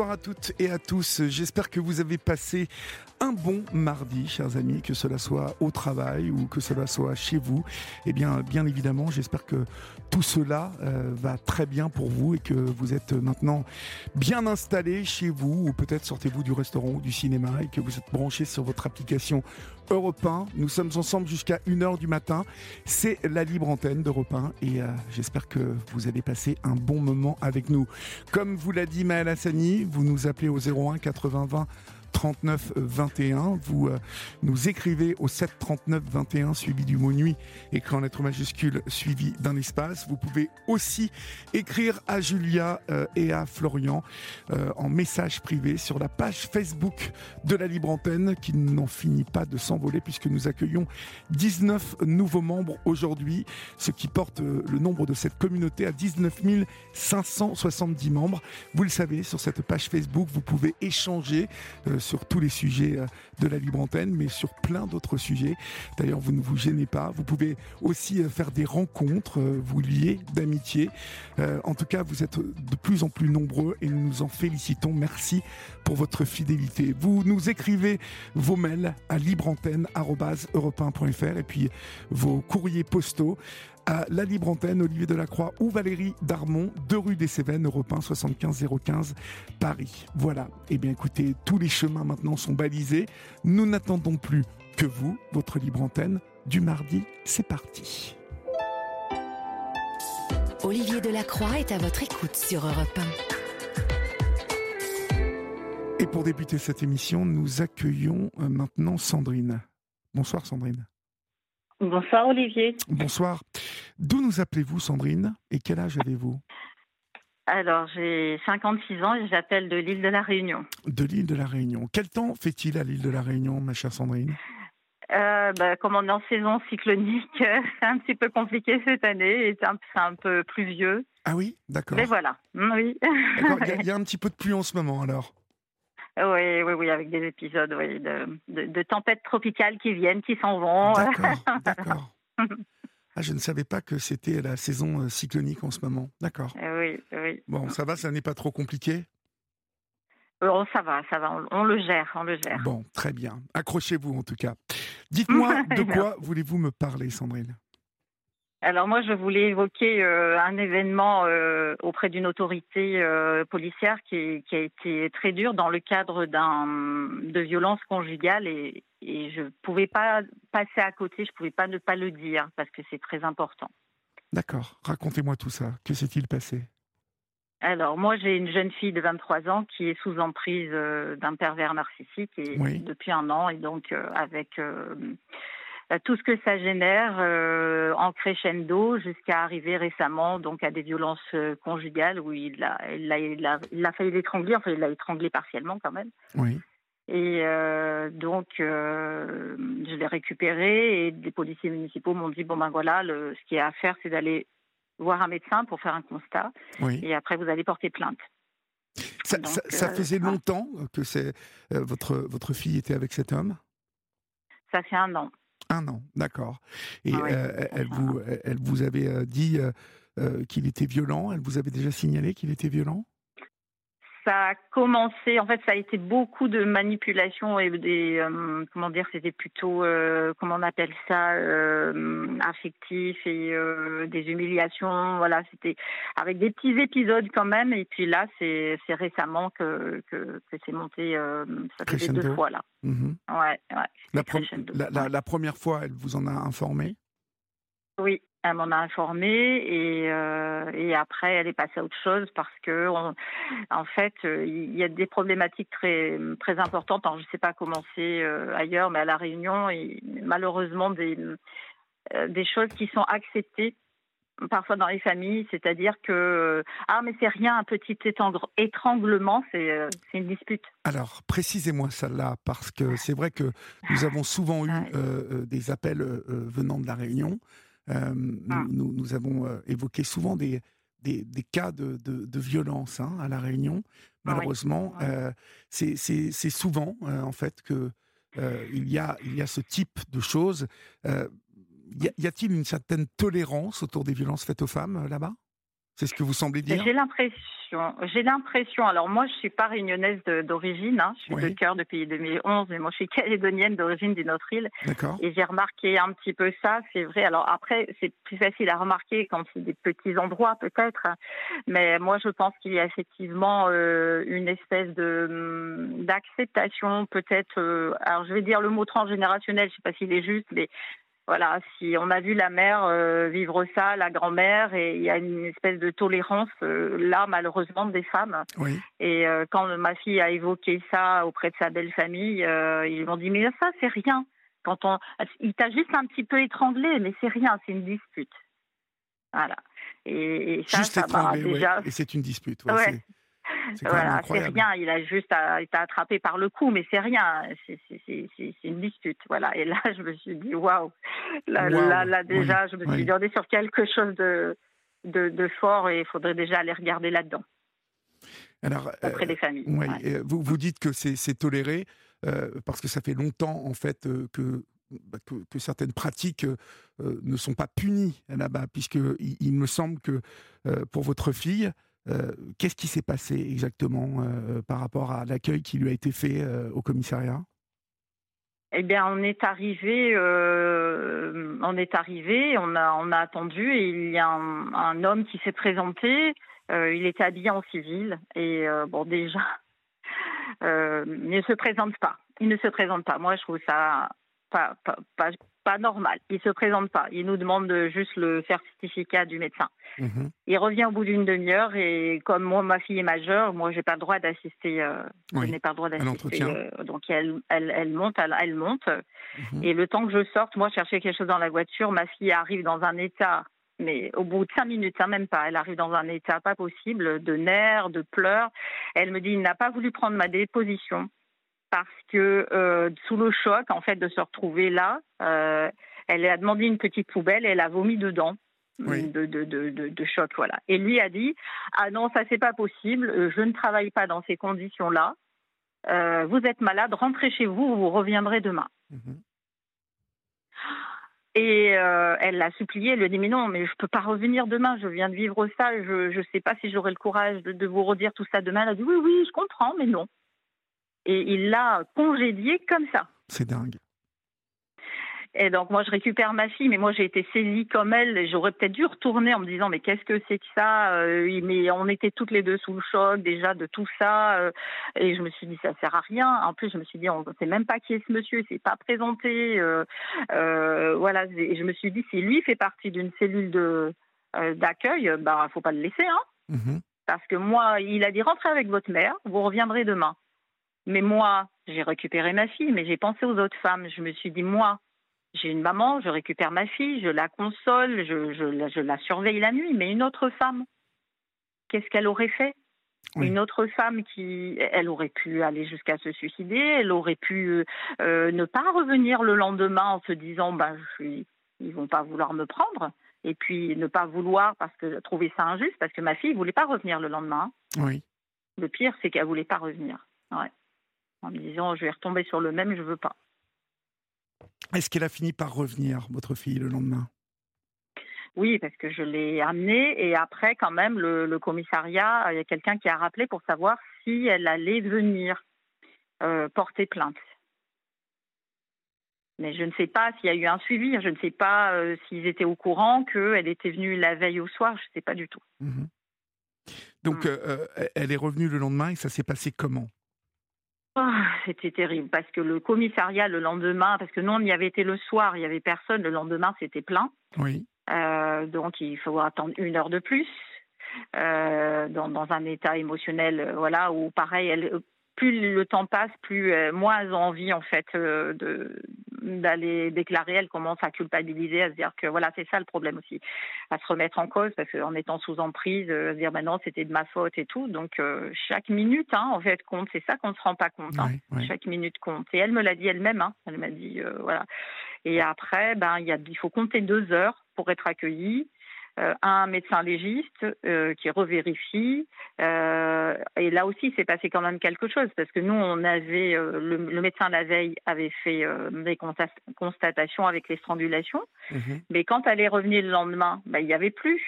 Bonsoir à toutes et à tous. J'espère que vous avez passé un bon mardi, chers amis, que cela soit au travail ou que cela soit chez vous. Eh bien, bien évidemment, j'espère que tout cela euh, va très bien pour vous et que vous êtes maintenant bien installé chez vous ou peut-être sortez-vous du restaurant ou du cinéma et que vous êtes branché sur votre application Europe 1. Nous sommes ensemble jusqu'à 1h du matin. C'est la libre antenne d'Europe 1 et euh, j'espère que vous allez passer un bon moment avec nous. Comme vous l'a dit Maël Hassani, vous nous appelez au 01 80 20 39 21. Vous euh, nous écrivez au 7 39 21 suivi du mot nuit, écrit en lettres majuscules suivi d'un espace. Vous pouvez aussi écrire à Julia euh, et à Florian euh, en message privé sur la page Facebook de la Libre Antenne qui n'en finit pas de s'envoler puisque nous accueillons 19 nouveaux membres aujourd'hui, ce qui porte le nombre de cette communauté à 19 570 membres. Vous le savez, sur cette page Facebook, vous pouvez échanger sur tous les sujets euh, de la libre antenne, mais sur plein d'autres sujets. D'ailleurs, vous ne vous gênez pas. Vous pouvez aussi euh, faire des rencontres, euh, vous lier d'amitié. En tout cas, vous êtes de plus en plus nombreux et nous nous en félicitons. Merci pour votre fidélité. Vous nous écrivez vos mails à libreantenne.europe1.fr et puis vos courriers postaux à la Libre Antenne, Olivier Delacroix ou Valérie Darmon, 2 rue des Cévennes, Europe 1, 75 015, Paris. Voilà. Eh bien, écoutez, tous les chemins maintenant sont balisés. Nous n'attendons plus que vous, votre Libre Antenne. Du mardi, c'est parti. Olivier Delacroix est à votre écoute sur Europe 1. Et pour débuter cette émission, nous accueillons euh, maintenant Sandrine. Bonsoir Sandrine. Bonsoir Olivier. Bonsoir. D'où nous appelez-vous Sandrine et quel âge avez-vous? Alors, j'ai 56 ans et j'appelle de l'île de la Réunion. De l'île de la Réunion. Quel temps fait-il à l'île de la Réunion, ma chère Sandrine? Euh, bah, comme on est en saison cyclonique, c'est un petit peu compliqué cette année c'est un, peu pluvieux. Ah oui, d'accord. Mais voilà, oui. Il y, a un petit peu de pluie en ce moment alors oui, oui, oui, avec des épisodes de, tempêtes tropicales qui viennent, qui s'en vont. D'accord. Ah, je ne savais pas que c'était la saison euh, cyclonique en ce moment. D'accord. Oui, oui. Bon, ça va, ça n'est pas trop compliqué? Oh, ça va, ça va, on, le gère, on le gère. Bon, très bien. Accrochez-vous en tout cas. Dites-moi, de quoi voulez-vous me parler, Sandrine? Alors moi, je voulais évoquer euh, un événement euh, auprès d'une autorité euh, policière qui, a été très dur dans le cadre d'un de violence conjugale et, et je pouvais pas passer à côté, je pouvais pas ne pas le dire parce que c'est très important. D'accord. Racontez-moi tout ça. Que s'est-il passé? Alors, moi, j'ai une jeune fille de 23 ans qui est sous emprise d'un pervers narcissique et depuis un an, et donc avec tout ce que ça génère euh, en crescendo jusqu'à arriver récemment donc à des violences euh, conjugales où il a, il a, il a, il a failli l'étrangler, enfin il l'a étranglé partiellement quand même. Oui. Et donc, je l'ai récupéré et des policiers municipaux m'ont dit bon ben voilà, le, ce qu'il y a à faire, c'est d'aller voir un médecin pour faire un constat. Oui. Et après, vous allez porter plainte. Ça, ça, faisait longtemps que c'est votre votre fille était avec cet homme? Ça fait un an. Un an, d'accord. Et ah euh, elle, vous, elle vous avait euh, dit euh, qu'il était violent Elle vous avait déjà signalé qu'il était violent? Ça a commencé, en fait, ça a été beaucoup de manipulation et des, euh, comment dire, c'était plutôt, euh, comment on appelle ça, euh, affectif et des humiliations. Voilà, c'était avec des petits épisodes quand même. Et puis là, c'est récemment que, que, c'est monté, ça fait deux fois là. Mm-hmm. Ouais, ouais. La, la, la, première fois, elle vous en a informé? Oui, Elle m'en a informé et, euh, et après elle est passée à autre chose parce que en fait il y a des problématiques très très importantes. je ne sais pas comment c'est ailleurs, mais à la Réunion, malheureusement des des choses qui sont acceptées parfois dans les familles, c'est-à-dire que ah mais c'est rien, un petit étranglement, c'est une dispute. Alors précisez-moi ça là, parce que c'est vrai que nous avons souvent eu des appels venant de la Réunion euh, ah. nous, avons euh, évoqué souvent des, des, cas de, de, violence hein, à La Réunion. Ah Malheureusement, euh, c'est souvent, en fait, que il, y a, il y a ce type de choses. Y a-t-il une certaine tolérance autour des violences faites aux femmes là-bas? C'est ce que vous semblez dire? J'ai l'impression j'ai l'impression, alors moi je suis pas réunionnaise d'origine, hein, je suis de cœur depuis 2011, mais moi je suis calédonienne d'origine d'une autre île. Et j'ai remarqué un petit peu ça, c'est vrai. Alors après, c'est plus facile à remarquer quand c'est des petits endroits peut-être, mais moi je pense qu'il y a effectivement euh, une espèce de hum, d'acceptation peut-être. Euh, alors je vais dire le mot transgénérationnel, je sais pas s'il est juste, mais voilà, si on a vu la mère euh, vivre ça, la grand-mère, et il y a une espèce de tolérance euh, là, malheureusement, des femmes. Et euh, quand ma fille a évoqué ça auprès de sa belle famille, ils m'ont dit mais ça c'est rien. Quand on, il t'a juste un petit peu étranglé, mais c'est rien, c'est une dispute. Voilà. Et, ça, juste étranglé, déjà... et c'est une dispute. Ouais, voilà, c'est rien. Il a juste été attrapé par le cou, mais c'est rien. C'est une dispute. Voilà. Et là, je me suis dit, waouh. Là, là, déjà, je me suis dit, on est sur quelque chose de, de, fort et il faudrait déjà aller regarder là-dedans. Alors, auprès des familles. Euh, vous, vous dites que c'est toléré euh, parce que ça fait longtemps, en fait, euh, bah, que, que, certaines pratiques ne sont pas punies là-bas, puisqu'il il me semble que pour votre fille, euh, qu'est-ce qui s'est passé exactement euh, par rapport à l'accueil qui lui a été fait euh, au commissariat? Eh bien, on est arrivé, on est arrivé, on a, on a attendu et il y a un, homme qui s'est présenté. il était habillé en civil et bon, déjà, il ne se présente pas. Il ne se présente pas. Moi, je trouve ça pas, pas, pas normal. Il se présente pas. Il nous demande juste le certificat du médecin. Mhm. Il revient au bout d'une demi-heure et comme moi, ma fille est majeure, moi, j'ai pas le droit d'assister. Euh, je n'ai pas le droit d'assister. Euh, donc elle, elle, elle, monte, elle, monte. Mhm. Et le temps que je sorte, moi, chercher quelque chose dans la voiture, ma fille arrive dans un état. Mais au bout de cinq minutes, hein, même pas. Elle arrive dans un état pas possible, de nerfs, de pleurs. Elle me dit, il n'a pas voulu prendre ma déposition parce que euh, sous le choc, en fait, de se retrouver là, euh, elle a demandé une petite poubelle et elle a vomi dedans. De, de, de, de, choc, voilà. Et lui a dit Ah non, ça c'est pas possible, euh, je ne travaille pas dans ces conditions-là. vous êtes malade, rentrez chez vous, vous reviendrez demain. Mhm. Et elle l'a supplié, elle lui a dit Mais non, mais je ne peux pas revenir demain, je viens de vivre ça, je ne sais pas si j'aurai le courage de, vous redire tout ça demain. Elle a dit Oui, oui, je comprends, mais non et il l'a congédié comme ça. C'est dingue. Et donc moi je récupère ma fille, mais moi j'ai été saisie comme elle. J'aurais peut-être dû retourner en me disant mais qu'est-ce que c'est que ça euh, Mais on était toutes les deux sous le choc déjà de tout ça, euh, et je me suis dit ça sert à rien. En plus je me suis dit on ne sait même pas qui est ce monsieur, il s'est pas présenté. Euh, voilà, et je me suis dit si lui fait partie d'une cellule de d'accueil, bah faut pas le laisser, hein. Mhm. Parce que moi il a dit rentrez avec votre mère, vous reviendrez demain. Mais moi, j'ai récupéré ma fille, mais j'ai pensé aux autres femmes. Je me suis dit, moi, j'ai une maman, je récupère ma fille, je la console, je, je, la surveille la nuit, mais une autre femme, qu'est-ce qu'elle aurait fait? Une autre femme qui, elle aurait pu aller jusqu'à se suicider, elle aurait pu euh, ne pas revenir le lendemain en se disant, ben, je suis, ils vont pas vouloir me prendre, et puis ne pas vouloir parce que trouver ça injuste, parce que ma fille voulait pas revenir le lendemain. Oui. Le pire, c'est qu'elle voulait pas revenir. Ouais en me disant je vais retomber sur le même, je veux pas. Est-ce qu'elle a fini par revenir, votre fille, le lendemain? Oui, parce que je l'ai amenée et après, quand même, le, commissariat, il y a quelqu'un qui a rappelé pour savoir si elle allait venir euh, porter plainte. Mais je ne sais pas s'il y a eu un suivi, je ne sais pas euh, s'ils étaient au courant qu'elle était venue la veille au soir, je ne sais pas du tout. Mhm. Donc, mm. euh, elle est revenue le lendemain et ça s'est passé comment? Ah, c'était terrible parce que le commissariat le lendemain, parce que nous on y avait été le soir, il y avait personne. Le lendemain, c'était plein. Oui. donc il faut attendre une heure de plus. dans, dans, un état émotionnel, voilà, où pareil, elle, plus le temps passe, plus euh, moins elles ont envie en fait euh, de d'aller déclarer. Elles commencent à culpabiliser, à se dire que voilà, c'est ça le problème aussi, à se remettre en cause parce qu'en étant sous emprise, euh, à se dire maintenant bah c'était de ma faute et tout. Donc chaque minute, hein, en fait, compte. C'est ça qu'on ne se rend pas compte. Hein. Chaque minute compte. Et elle me l'a dit elle-même. Hein. Elle m'a dit voilà. Et après, ben il y a, il faut compter deux heures pour être accueilli. Euh, un médecin légiste euh, qui revérifie. Euh, et là aussi, c'est passé quand même quelque chose parce que nous, on avait le, médecin la veille avait fait des constatations avec les strangulations, mhm. mais quand elle est revenue le lendemain, bah, il n'y avait plus.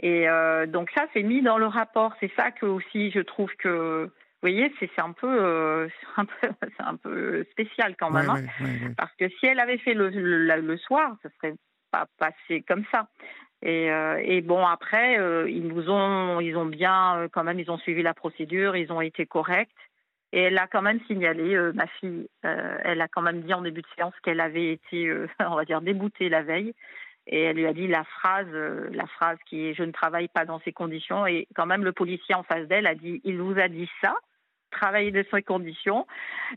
Et donc ça, c'est mis dans le rapport. C'est ça que aussi, je trouve que vous voyez, c'est un peu, un peu, c'est un peu spécial quand même, hein. parce que si elle avait fait le, le, le soir, ça serait pas passé comme ça. Et, euh, et, bon après euh, ils nous ont ils ont bien euh, quand même ils ont suivi la procédure ils ont été corrects. Et elle a quand même signalé ma fille elle a quand même dit en début de séance qu'elle avait été on va dire déboutée la veille. Et elle lui a dit la phrase la phrase qui est je ne travaille pas dans ces conditions et quand même le policier en face d'elle a dit il vous a dit ça travailler dans ces conditions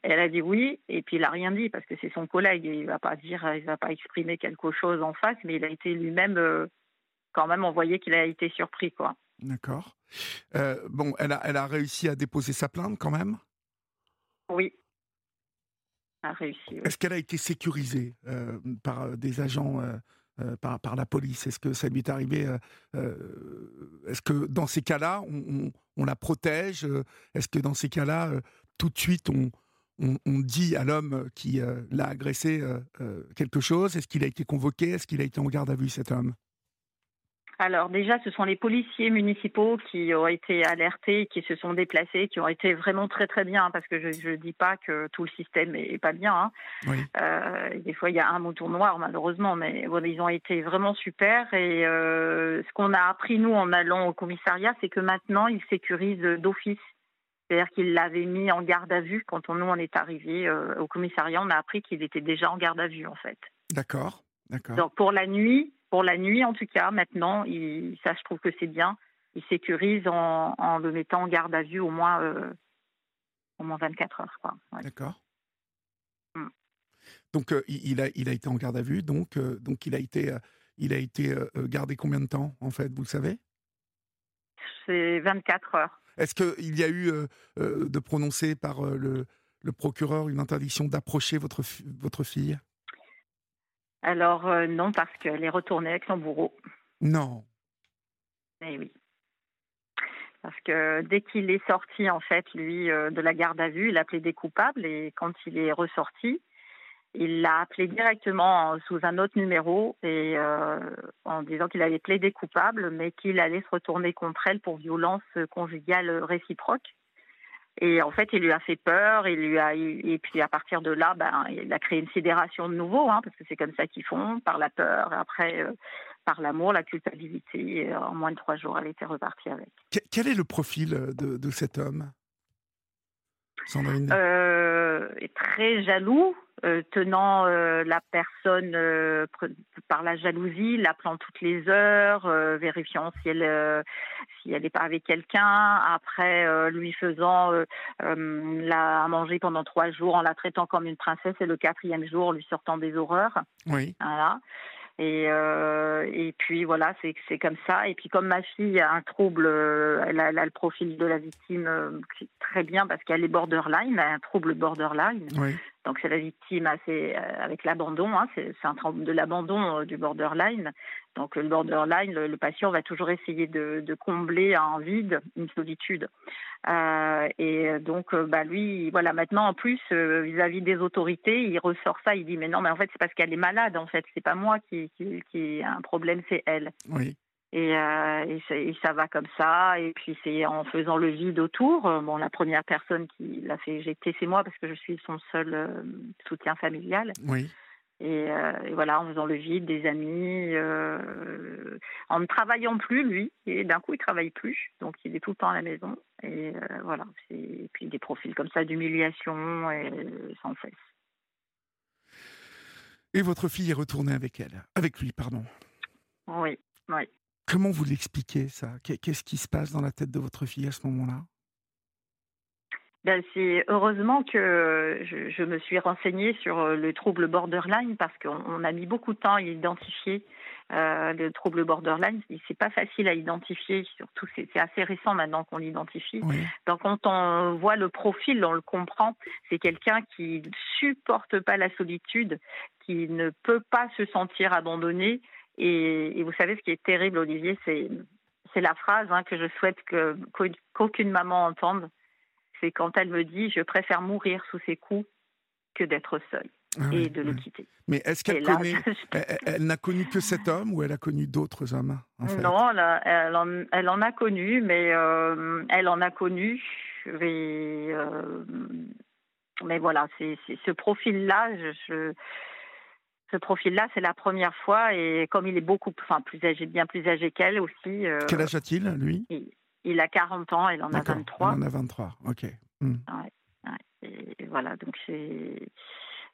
et elle a dit oui et puis il a rien dit parce que c'est son collègue il va pas dire il va pas exprimer quelque chose en face mais il a été lui-même quand même, on voyait qu'il a été surpris, quoi. D'accord. Euh, bon, elle a, elle a réussi à déposer sa plainte quand même? Oui. A réussi. Est-ce qu'elle a été sécurisée euh, par euh, des agents, par, par la police? Est-ce que ça lui est arrivé Est-ce que dans ces cas-là, on, on, la protège? Est-ce que dans ces cas-là, tout de suite, on, on, on dit à l'homme qui l'a agressé quelque chose? Est-ce qu'il a été convoqué? Est-ce qu'il a été en garde à vue, cet homme? Alors déjà, ce sont les policiers municipaux qui ont été alertés, qui se sont déplacés, qui ont été vraiment très très bien, parce que je ne dis pas que tout le système est, pas bien. Hein. Euh, des fois, il y a un mouton noir, malheureusement, mais ils ont été vraiment super. Et euh, ce qu'on a appris, nous, en allant au commissariat, c'est que maintenant, ils sécurisent d'office. C'est-à-dire qu'ils l'avaient mis en garde à vue quand on, nous, on est arrivé euh, au commissariat. On a appris qu'il était déjà en garde à vue, en fait. D'accord. D'accord. Donc pour la nuit, pour la nuit, en tout cas, maintenant, il, ça, je trouve que c'est bien. Il sécurise en, en, le mettant en garde à vue au moins, euh, au moins 24 heures. D'accord. Mm. Donc, euh, il, a, il a été en garde à vue, donc, euh, donc il a été, il a été gardé combien de temps, en fait, vous le savez? C'est 24 heures. Est-ce qu'il y a eu de prononcer par le, le procureur une interdiction d'approcher votre, votre fille? Alors euh, non, parce qu'elle est retournée avec son bourreau. Non. Eh oui. Parce que dès qu'il est sorti, en fait, lui, euh, de la garde à vue, il a plaidé coupable et quand il est ressorti, il l'a appelé directement sous un autre numéro et euh, en disant qu'il avait plaidé coupable, mais qu'il allait se retourner contre elle pour violence conjugale réciproque. Et en fait, il lui a fait peur, il lui a, et puis à partir de là, ben, il a créé une sidération de nouveau, hein, parce que c'est comme ça qu'ils font, par la peur, et après euh, par l'amour, la culpabilité. Et en moins de trois jours, elle était repartie avec. Quel est le profil de, de cet homme? Sandrine? Euh, Très jaloux, euh, tenant euh, la personne euh, par la jalousie, l'appelant toutes les heures, vérifiant si elle si elle n'est pas avec quelqu'un, après lui faisant la à manger pendant trois jours en la traitant comme une princesse et le quatrième jour lui sortant des horreurs. Oui. Voilà. Et, et puis voilà, c'est comme ça. Et puis comme ma fille a un trouble, elle a, elle a le profil de la victime très bien parce qu'elle est borderline, elle a un trouble borderline. Donc c'est la victime euh, avec l'abandon, hein, c'est un trouble de l'abandon euh, du borderline. Donc le borderline, le, patient va toujours essayer de, combler un vide, une solitude. Euh, et donc bah, lui, voilà, maintenant en plus vis-à-vis des autorités, il ressort ça, il dit mais non, mais en fait c'est parce qu'elle est malade, en fait c'est pas moi qui, qui, qui a un problème, c'est elle. Oui. Et, euh, et, ça va comme ça. Et puis c'est en faisant le vide autour. Euh, bon, la première personne qui l'a fait éjecter, c'est moi parce que je suis son seul euh, soutien familial. Oui. Et, et, voilà, en faisant le vide, des amis, en ne travaillant plus lui. Et d'un coup, il travaille plus, donc il est tout le temps à la maison. Et voilà. Et puis des profils comme ça d'humiliation et sans cesse. Et votre fille est retournée avec elle, avec lui, pardon. Oui, oui. Comment vous l'expliquez ça? Qu'est-ce qui se passe dans la tête de votre fille à ce moment-là? Ben, c'est heureusement que je, je, me suis renseignée sur le trouble borderline parce qu'on a mis beaucoup de temps à identifier euh, le trouble borderline, c'est pas facile à identifier, surtout c'est assez récent maintenant qu'on l'identifie. Donc quand on voit le profil, on le comprend. C'est quelqu'un qui supporte pas la solitude, qui ne peut pas se sentir abandonné. Et, vous savez ce qui est terrible, Olivier, c'est c'est la phrase hein, que je souhaite qu'aucune maman entende. C'est quand elle me dit je préfère mourir sous ses coups que d'être seule. Ah et de le quitter. Mais est-ce qu'elle connaît, elle, n'a connu que cet homme ou elle a connu d'autres hommes Non, elle, en, elle, en, a connu, mais euh, elle en a connu. Mais, euh, mais voilà, c'est ce profil-là, je, ce profil-là, c'est la première fois et comme il est beaucoup, enfin plus âgé, bien plus âgé qu'elle aussi. Euh, Quel âge a-t-il, lui? il, a 40 ans, elle en a 23. Elle en a 23, ok. Hmm. et voilà, donc c'est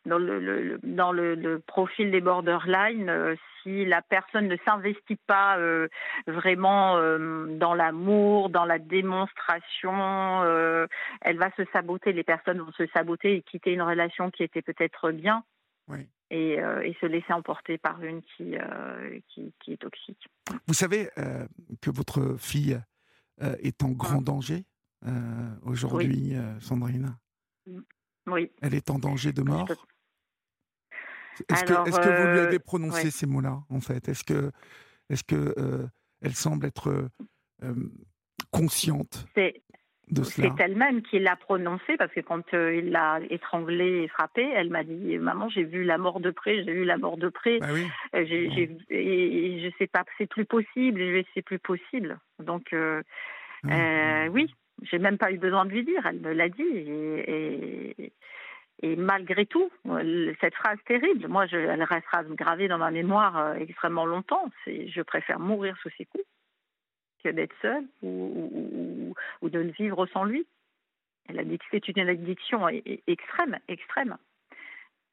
dans le, dans le, profil des borderline, euh, si la personne ne s'investit pas euh, vraiment euh, dans l'amour, dans la démonstration, elle va se saboter. Les personnes vont se saboter et quitter une relation qui était peut-être bien. Et, et, se laisser emporter par une qui, qui, qui, est toxique. Vous savez que votre fille est en grand danger aujourd'hui, Sandrine? Oui. Elle est en danger de mort? est-ce que, que, vous lui avez euh, prononcé ces mots-là, en fait? Est-ce que, est-ce que euh, elle semble être euh, consciente? C'est elle-même qui l'a prononcé parce que quand il l'a étranglée et frappée, elle m'a dit "Maman, j'ai vu la mort de près, j'ai vu la mort de près. Bah oui. j'ai, et, je sais pas, c'est plus possible, c'est plus possible." Donc ah, oui, j'ai même pas eu besoin de lui dire, elle me l'a dit et, et malgré tout, cette phrase terrible, moi, je, elle restera gravée dans ma mémoire euh, extrêmement longtemps. Je préfère mourir sous ses coups d'être seule ou, ou, de vivre sans lui. C'est une addiction extrême, extrême.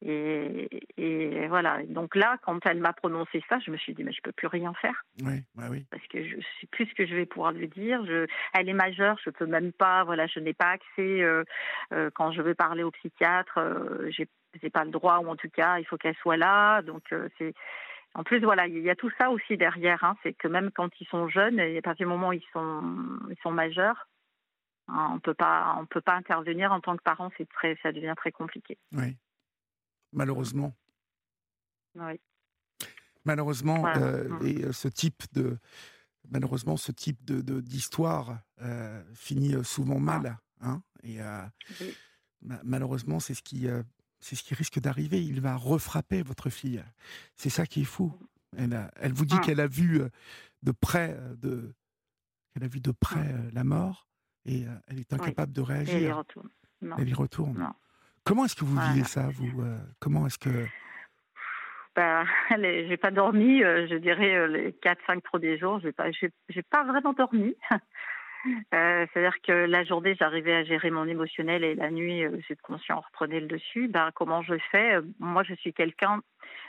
Et, voilà. Donc là, quand elle m'a prononcé ça, je me suis dit, mais je peux plus rien faire. Oui, bah oui. Parce que je sais plus ce que je vais pouvoir lui dire. Je, elle est majeure, je peux même pas. Voilà, je n'ai pas accès euh, euh, quand je veux parler au psychiatre. Euh, j'ai, pas le droit, ou en tout cas, il faut qu'elle soit là. Donc c'est. En plus, voilà, il y a tout ça aussi derrière. Hein. c'est que même quand ils sont jeunes, et à partir du moment où ils sont, ils sont majeurs, hein, on peut pas, on peut pas intervenir en tant que parent. C'est très, ça devient très compliqué. Oui malheureusement. Oui. Malheureusement, euh, mmh. et euh, ce type de malheureusement ce type de d'histoire euh, finit souvent ah. mal, hein, et malheureusement c'est ce qui c'est ce qui risque d'arriver. Il va refrapper votre fille. C'est ça qui est fou. Elle, elle vous dit ah. qu'elle a vu de près de qu'elle a vu de près ah. la mort et elle est incapable de réagir. elle y retourne. Elle y retourne. Comment est-ce que vous vivez ça, vous euh, Comment est-ce que ben, j'ai pas dormi, euh, je dirais euh, les 4-5 premiers jours, j'ai pas, j'ai, pas vraiment dormi. c'est-à-dire que la journée, j'arrivais à gérer mon émotionnel et la nuit, j'ai conscient reprenait le dessus. Ben, comment je fais? Moi, je suis quelqu'un.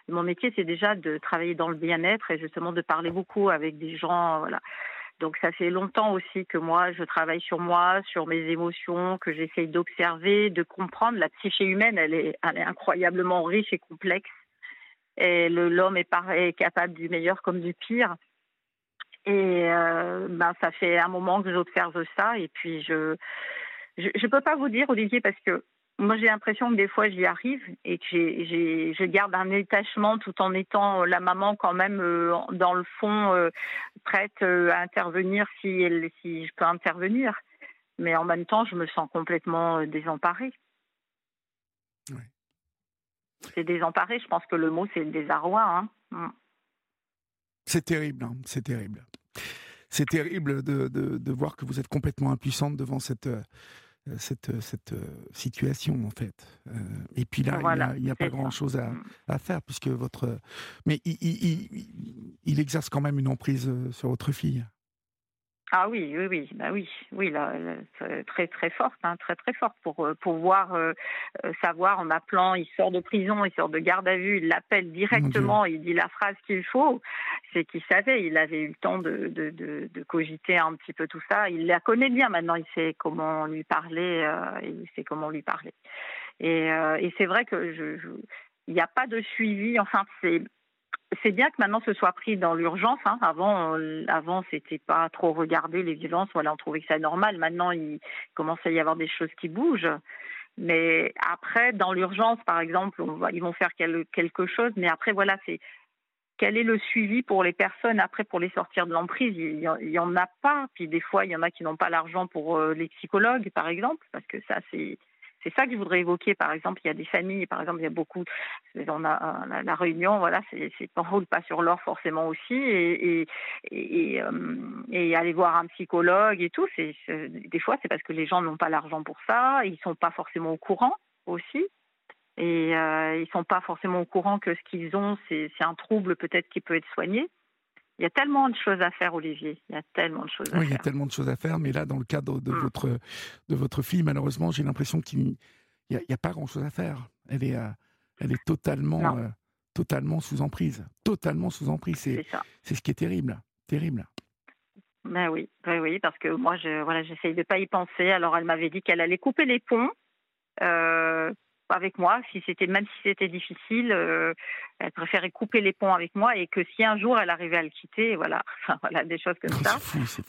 Mon métier, c'est déjà de travailler dans le bien-être et justement de parler beaucoup avec des gens. Donc ça fait longtemps aussi que moi, je travaille sur moi, sur mes émotions, que j'essaye d'observer, de comprendre. La psyché humaine, elle est, incroyablement riche et complexe. Et l'homme est, capable du meilleur comme du pire. Et euh, ben, ça fait un moment que j'observe ça. Et puis je je ne peux pas vous dire, Olivier, parce que moi, j'ai l'impression que des fois, j'y arrive et que j'ai, je garde un détachement tout en étant euh, la maman quand même euh, dans le fond euh, prête à intervenir si, elle, si je peux intervenir. Mais en même temps, je me sens complètement désemparée. Oui. C'est désemparée. Je pense que le mot, c'est le désarroi. Hein. Mm. C'est terrible. Hein. C'est terrible. C'est terrible de, de, de, voir que vous êtes complètement impuissante devant cette euh, cette, euh, cette euh, situation en fait. et puis là, il n'y a, pas grand-chose à, mm. à, faire puisque votre... Mais il, il, il, exerce quand même une emprise sur votre fille. Ah oui, oui, oui, bah oui, oui, là, très très forte, hein, très très forte pour pouvoir savoir en appelant, il sort de prison, il sort de garde à vue, il l'appelle directement, il dit la phrase qu'il faut. c'est qu'il savait, il avait eu le temps de, de, de, cogiter un petit peu tout ça. Il la connaît bien maintenant, il sait comment lui parler, euh, il sait comment lui parler. Et, euh, et c'est vrai que je, il n'y a pas de suivi. Enfin, c'est c'est bien que maintenant ce soit pris dans l'urgence. Hein. Avant, avant c'était pas trop regardé les violences. Voilà, on trouvait que c'est normal. Maintenant, il commence à y avoir des choses qui bougent. Mais après, dans l'urgence, par exemple, ils vont faire quelque chose. Mais après, voilà, c'est quel est le suivi pour les personnes après pour les sortir de l'emprise? Il y, en a pas. Puis des fois, il y en a qui n'ont pas l'argent pour euh, les psychologues, par exemple, parce que ça, c'est c'est ça que je voudrais évoquer. Par exemple, il y a des familles, par exemple, il y a beaucoup. On a, la réunion, voilà, c'est roule pas sur l'or forcément aussi, et euh, aller voir un psychologue et tout. Des fois, c'est parce que les gens n'ont pas l'argent pour ça, ils sont pas forcément au courant aussi et euh, ils sont pas forcément au courant que ce qu'ils ont, c'est un trouble peut-être qui peut être soigné. Il y a tellement de choses à faire, Olivier. Il y a tellement de choses à oui, faire. il y a tellement de choses à faire, mais là, dans le cadre de, mm. votre, de votre fille, malheureusement, j'ai l'impression qu'il n'y a, a, pas grand-chose à faire. Elle est, euh, elle est totalement, euh, totalement sous emprise. Totalement sous emprise. C'est ce qui est terrible. Terrible. Ben oui, ben oui, parce que moi, je, voilà, j'essaye de ne pas y penser. Alors, elle m'avait dit qu'elle allait couper les ponts. Euh, avec moi, si c'était même si c'était difficile, euh, elle préférait couper les ponts avec moi et que si un jour elle arrivait à le quitter, voilà, enfin voilà des choses comme ça.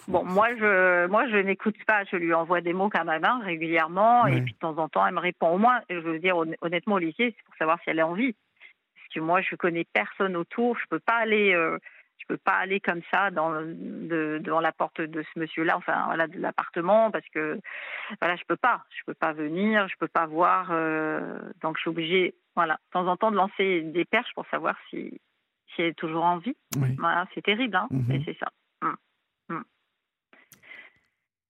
Bon, moi je moi je n'écoute pas, je lui envoie des mots quand même hein, régulièrement et puis de temps en temps elle me répond au moins. Je veux dire honnêtement Olivier, c'est pour savoir si elle a envie. Parce que moi je connais personne autour, je peux pas aller. Euh, je peux pas aller comme ça dans de, devant la porte de ce monsieur-là, enfin voilà, de l'appartement, parce que voilà, je peux pas, je peux pas venir, je peux pas voir, euh, donc je suis obligée, voilà, de temps en temps de lancer des perches pour savoir si si elle est toujours en vie. Voilà, c'est terrible, hein, mais mhm. c'est ça. Hum, hum.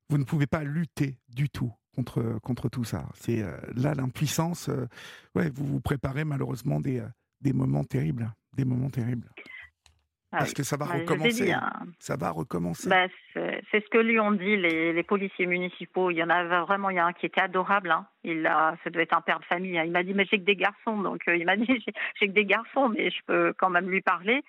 Vous ne pouvez pas lutter du tout contre contre tout ça. C'est euh, là l'impuissance. Euh, ouais, vous vous préparez malheureusement des des moments terribles, des moments terribles. Ah Parce que ça va bah, recommencer. Ça va recommencer. Bah, c'est ce que lui ont dit les, les, policiers municipaux. Il y en avait vraiment, il y a un qui était adorable. Hein. Il a, ça devait être un père de famille. Hein. Il m'a dit, mais j'ai que des garçons. Donc euh, il m'a dit, j'ai que des garçons, mais je peux quand même lui parler.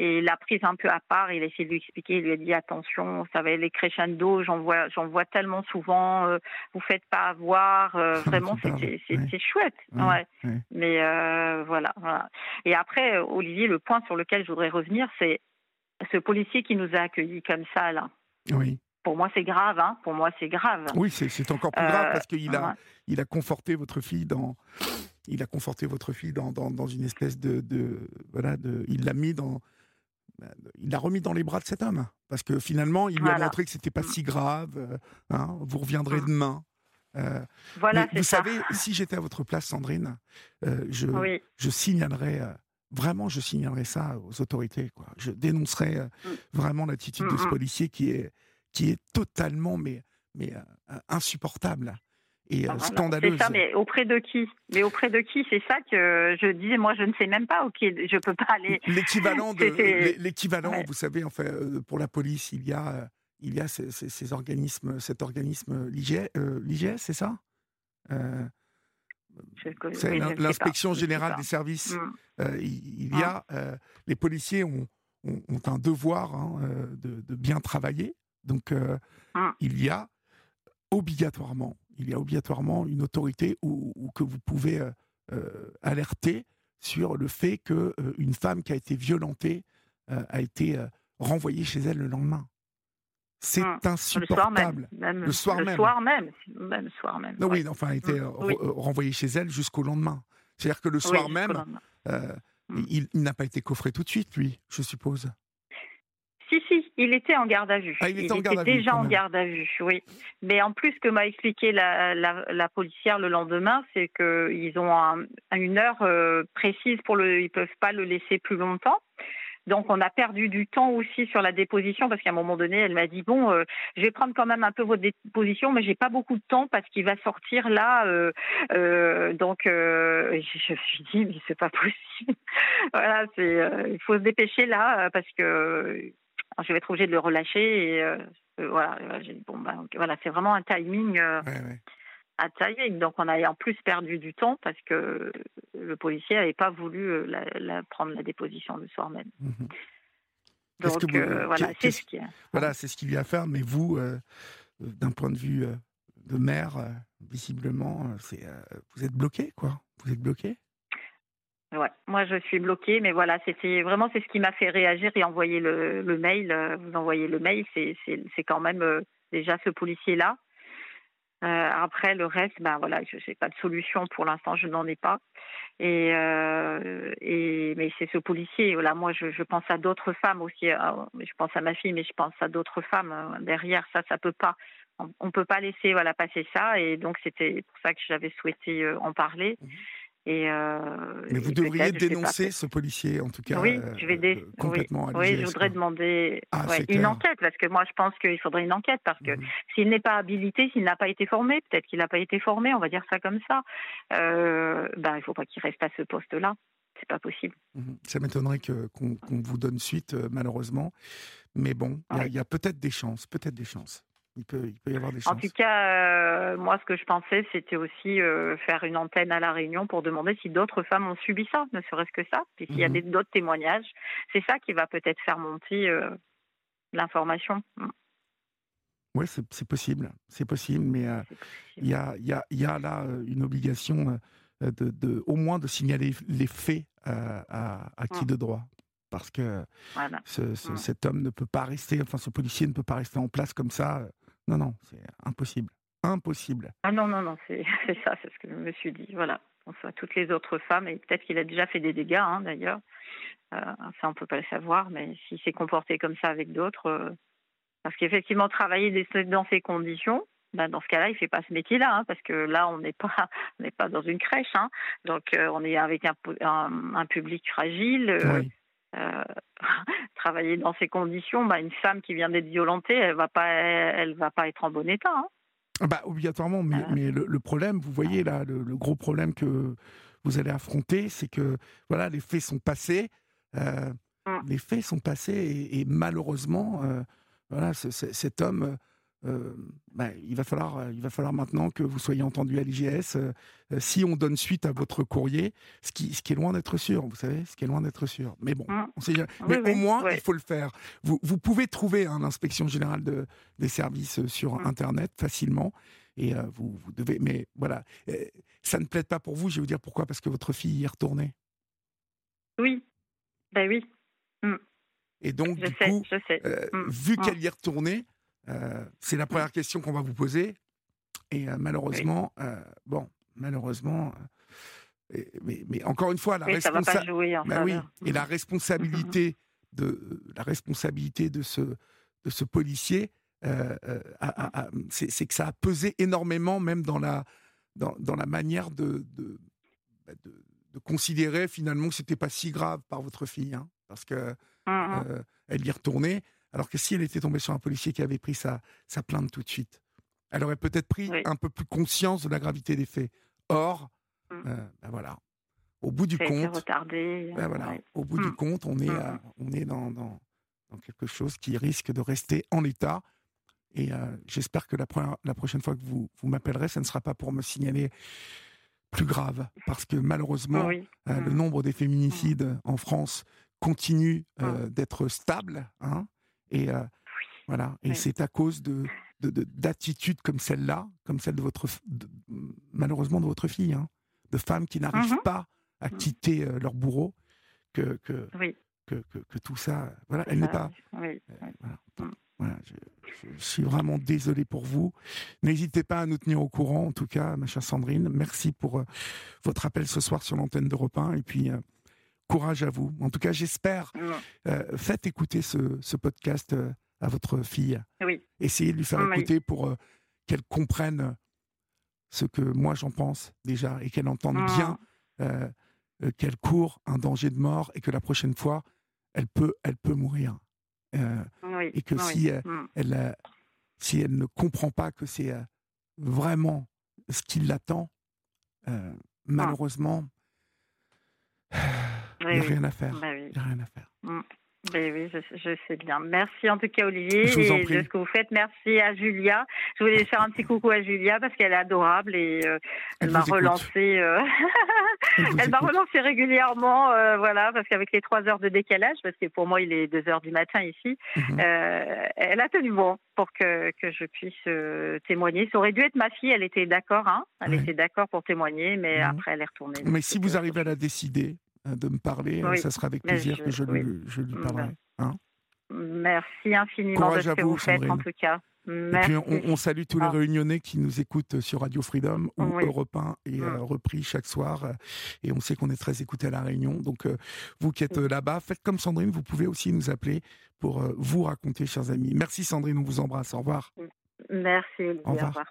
Et il l'a prise un peu à part, il a essayé de lui expliquer, il lui a dit attention, ça va les crescendo, j'en vois, j'en vois tellement souvent, euh, vous faites pas avoir, euh, vraiment c'est chouette, ouais. Mais euh, voilà, voilà. Et après, Olivier, le point sur lequel je voudrais revenir, c'est ce policier qui nous a accueillis comme ça là. Oui. Pour moi, c'est grave, hein. Pour moi, c'est grave. Oui, c'est encore plus grave parce qu'il a, il a conforté votre fille dans, il a conforté votre fille dans, dans, dans une espèce de, de voilà, de, il l'a mis dans il l'a remis dans les bras de cet homme. Parce que finalement, il lui a montré que c'était pas si grave. Euh, hein, vous reviendrez mm. demain. Euh, voilà, vous savez, si j'étais à votre place, Sandrine, euh, je, je signalerais, vraiment, je signalerais ça aux autorités. Quoi. Je dénoncerais mm. vraiment l'attitude de ce mm, policier qui est, qui est totalement mais, mais insupportable et euh, scandaleuse. C'est ça, mais auprès de qui? Mais auprès de qui? C'est ça que je disais. Moi, je ne sais même pas. Ok, je peux pas aller. L'équivalent de l'équivalent, vous savez, enfin, euh, pour la police, il y a euh, il y a ces, organismes, cet organisme l'IGS, c'est ça? C'est l'inspection générale des services. Mm. il, y a les policiers ont, ont, un devoir hein, de, de, bien travailler. Donc, mm. il y a obligatoirement il y a obligatoirement une autorité où, que vous pouvez euh, euh, alerter sur le fait qu'une euh, une femme qui a été violentée a été renvoyée chez elle le lendemain. C'est hum, insupportable. Le soir même. Le soir même. Le soir même. Non, oui, enfin, a été hum, renvoyée chez elle jusqu'au lendemain. C'est-à-dire que le soir même, hum. il n'a pas été coffré tout de suite, lui, je suppose. Il était en garde à vue. Ah, il, était, déjà en garde à vue, oui. Mais en plus, ce que m'a expliqué la, la, policière le lendemain, c'est qu'ils ont une heure euh, précise pour le. Ils peuvent pas le laisser plus longtemps. Donc on a perdu du temps aussi sur la déposition parce qu'à un moment donné, elle m'a dit bon, euh, je vais prendre quand même un peu votre déposition, mais j'ai pas beaucoup de temps parce qu'il va sortir là. Euh, donc je me suis dit mais c'est pas possible. voilà, c'est il faut se dépêcher là parce que je vais être obligée de le relâcher. Et euh, euh, voilà, bon, ben, voilà, c'est vraiment un timing. Euh. Donc on a en plus perdu du temps parce que le policier n'avait pas voulu la, prendre la déposition le soir même. Mhm. Donc voilà, c'est ce qui. Voilà, c'est ce qu'il y a à faire. Mais vous, d'un point de vue de mère, visiblement, vous êtes bloqué, quoi. Vous êtes bloqué? Ouais, moi je suis bloquée, mais voilà, c'était vraiment c'est ce qui m'a fait réagir et envoyer le, mail. Euh, vous envoyez le mail, c'est quand même euh, déjà ce policier là. Euh, après le reste, ben voilà, je n'ai pas de solution pour l'instant, je n'en ai pas. Et, et mais c'est ce policier. Voilà, moi je, pense à d'autres femmes aussi. je pense à ma fille, mais je pense à d'autres femmes derrière. Ça, ça peut pas. On, ne peut pas laisser voilà passer ça. Et donc c'était pour ça que j'avais souhaité en parler. Mmh. Et, euh, Mais vous devriez dénoncer ce policier, en tout cas. Oui, je vais dé... Euh, complètement. Oui, je voudrais demander ah, une enquête, parce que moi, je pense qu'il faudrait une enquête, parce que mmh. s'il n'est pas habilité, s'il n'a pas été formé, peut-être qu'il n'a pas été formé, on va dire ça comme ça, euh, ben, il ne faut pas qu'il reste à ce poste-là. C'est pas possible. Mmh. Ça m'étonnerait qu'on vous donne suite, euh, malheureusement. Mais bon, il y a peut-être des chances, peut-être des chances. Il peut, y avoir des chances. En tout cas, euh, moi, ce que je pensais, c'était aussi euh, faire une antenne à La Réunion pour demander si d'autres femmes ont subi ça, ne serait-ce que ça. Puis s'il y a mhm. d'autres témoignages, c'est ça qui va peut-être faire monter euh, l'information. Oui, c'est possible. C'est possible, mais il y, a, y, a, y, a, là une obligation de, de, au moins de signaler les faits à, à, qui mm. de droit parce que ce, mm. cet homme ne peut pas rester, enfin ce policier ne peut pas rester en place comme ça non, non, c'est impossible. Impossible. Ah non, non, non, c'est ça, c'est ce que je me suis dit. Voilà. On soit toutes les autres femmes, et peut-être qu'il a déjà fait des dégâts, hein, d'ailleurs. Euh, ça, on peut pas le savoir, mais s'il s'est comporté comme ça avec d'autres, euh, parce qu'effectivement, travailler dans ces conditions, ben dans ce cas-là, il fait pas ce métier-là, hein, parce que là, on n'est pas, on n'est pas dans une crèche, hein. donc euh, on est avec un, un, public fragile. Euh, travailler dans ces conditions, bah, une femme qui vient d'être violentée, elle va pas, elle va pas être en bon état. Hein. Ah bah, obligatoirement, mais, mais le, problème, vous voyez là, le, gros problème que vous allez affronter, c'est que voilà, les faits sont passés, euh, mm. les faits sont passés et, malheureusement, euh, voilà, cet homme euh, bah, il, va falloir, euh, il va falloir maintenant que vous soyez entendu à l'IGS. Euh, si on donne suite à votre courrier, ce qui, ce qui est loin d'être sûr, vous savez, ce qui est loin d'être sûr. Mais bon, mmh. on sait Mais au moins, il faut le faire. Vous, vous pouvez trouver hein, l'inspection générale de, des services sur mmh. Internet facilement. Et vous, vous, devez. Mais voilà, ça ne plaît pas pour vous. Je vais vous dire pourquoi. Parce que votre fille y est retournée. Oui. Ben oui. Mmh. Et donc, du coup, vu qu'elle y est retournée, euh, c'est la première question qu'on va vous poser. Et euh, malheureusement, euh, bon, malheureusement, mais, mais, encore une fois, la responsabilité. Bah oui, et la responsabilité de la responsabilité de ce de ce policier, c'est que ça a pesé énormément, même dans la dans, dans la manière de de, bah, de, de considérer finalement que c'était pas si grave par votre fille, hein, parce que mmh elle y retournait. Alors que si elle était tombée sur un policier qui avait pris sa, sa plainte tout de suite, elle aurait peut-être pris un peu plus conscience de la gravité des faits. Or, mmh. euh, ben voilà, au bout du compte, ben voilà, au bout du mmh. compte, on est, mmh. on est dans, dans, quelque chose qui risque de rester en l'état. Et euh, j'espère que la, la, prochaine fois que vous, vous m'appellerez, ce ne sera pas pour me signaler plus grave, parce que malheureusement, euh, le nombre des féminicides en France continue d'être stable. Hein, et euh, voilà. Et c'est à cause de d'attitudes comme celle-là, comme celle de votre, malheureusement de votre fille, hein, de femmes qui n'arrivent mmh pas à mmh. quitter euh, leur bourreau, que que, que, que, tout ça, voilà, elle n'est pas. Euh, voilà. je, suis vraiment désolé pour vous. N'hésitez pas à nous tenir au courant, en tout cas, ma chère Sandrine. Merci pour votre appel ce soir sur l'antenne d'Europe 1. Et puis, courage à vous. En tout cas, j'espère. Euh, faites écouter ce, podcast euh, à votre fille. Oui. Essayez de lui faire écouter pour euh, qu'elle comprenne ce que moi j'en pense déjà et qu'elle entende ah. bien qu'elle court un danger de mort et que la prochaine fois, elle peut, elle peut mourir. Et que si, mm. elle, si elle ne comprend pas que c'est vraiment ce qui l'attend, malheureusement, il n'y a rien à faire. Bah il a rien à faire. Ben oui, je, sais bien. Merci en tout cas Olivier et de ce que vous faites. Merci à Julia. Je voulais faire un petit coucou à Julia parce qu'elle est adorable et euh, elle, m'a relancé. Euh, elle, m'a relancé régulièrement, euh, voilà, parce qu'avec les trois heures de décalage, parce que pour moi il est deux heures du matin ici, mhm. elle a tenu bon pour que, que je puisse témoigner. Ça aurait dû être ma fille. Elle était d'accord, hein. Elle était d'accord pour témoigner, mais mhm. après elle est retournée. Mais si vous arrivez à la décider, de me parler. Euh, ça sera avec plaisir que je, lui, je lui parlerai. Hein. Merci infiniment de ce que vous, faites, en tout cas. Merci. Et puis on, salue tous les ah. réunionnais qui nous écoutent sur Radio Freedom ou Europe 1 et euh, mm. repris chaque soir. Euh, et on sait qu'on est très écoutés à La Réunion. Donc, vous qui êtes là-bas, faites comme Sandrine. Vous pouvez aussi nous appeler pour vous raconter, chers amis. Merci Sandrine, on vous embrasse. Au revoir. Merci, Au revoir.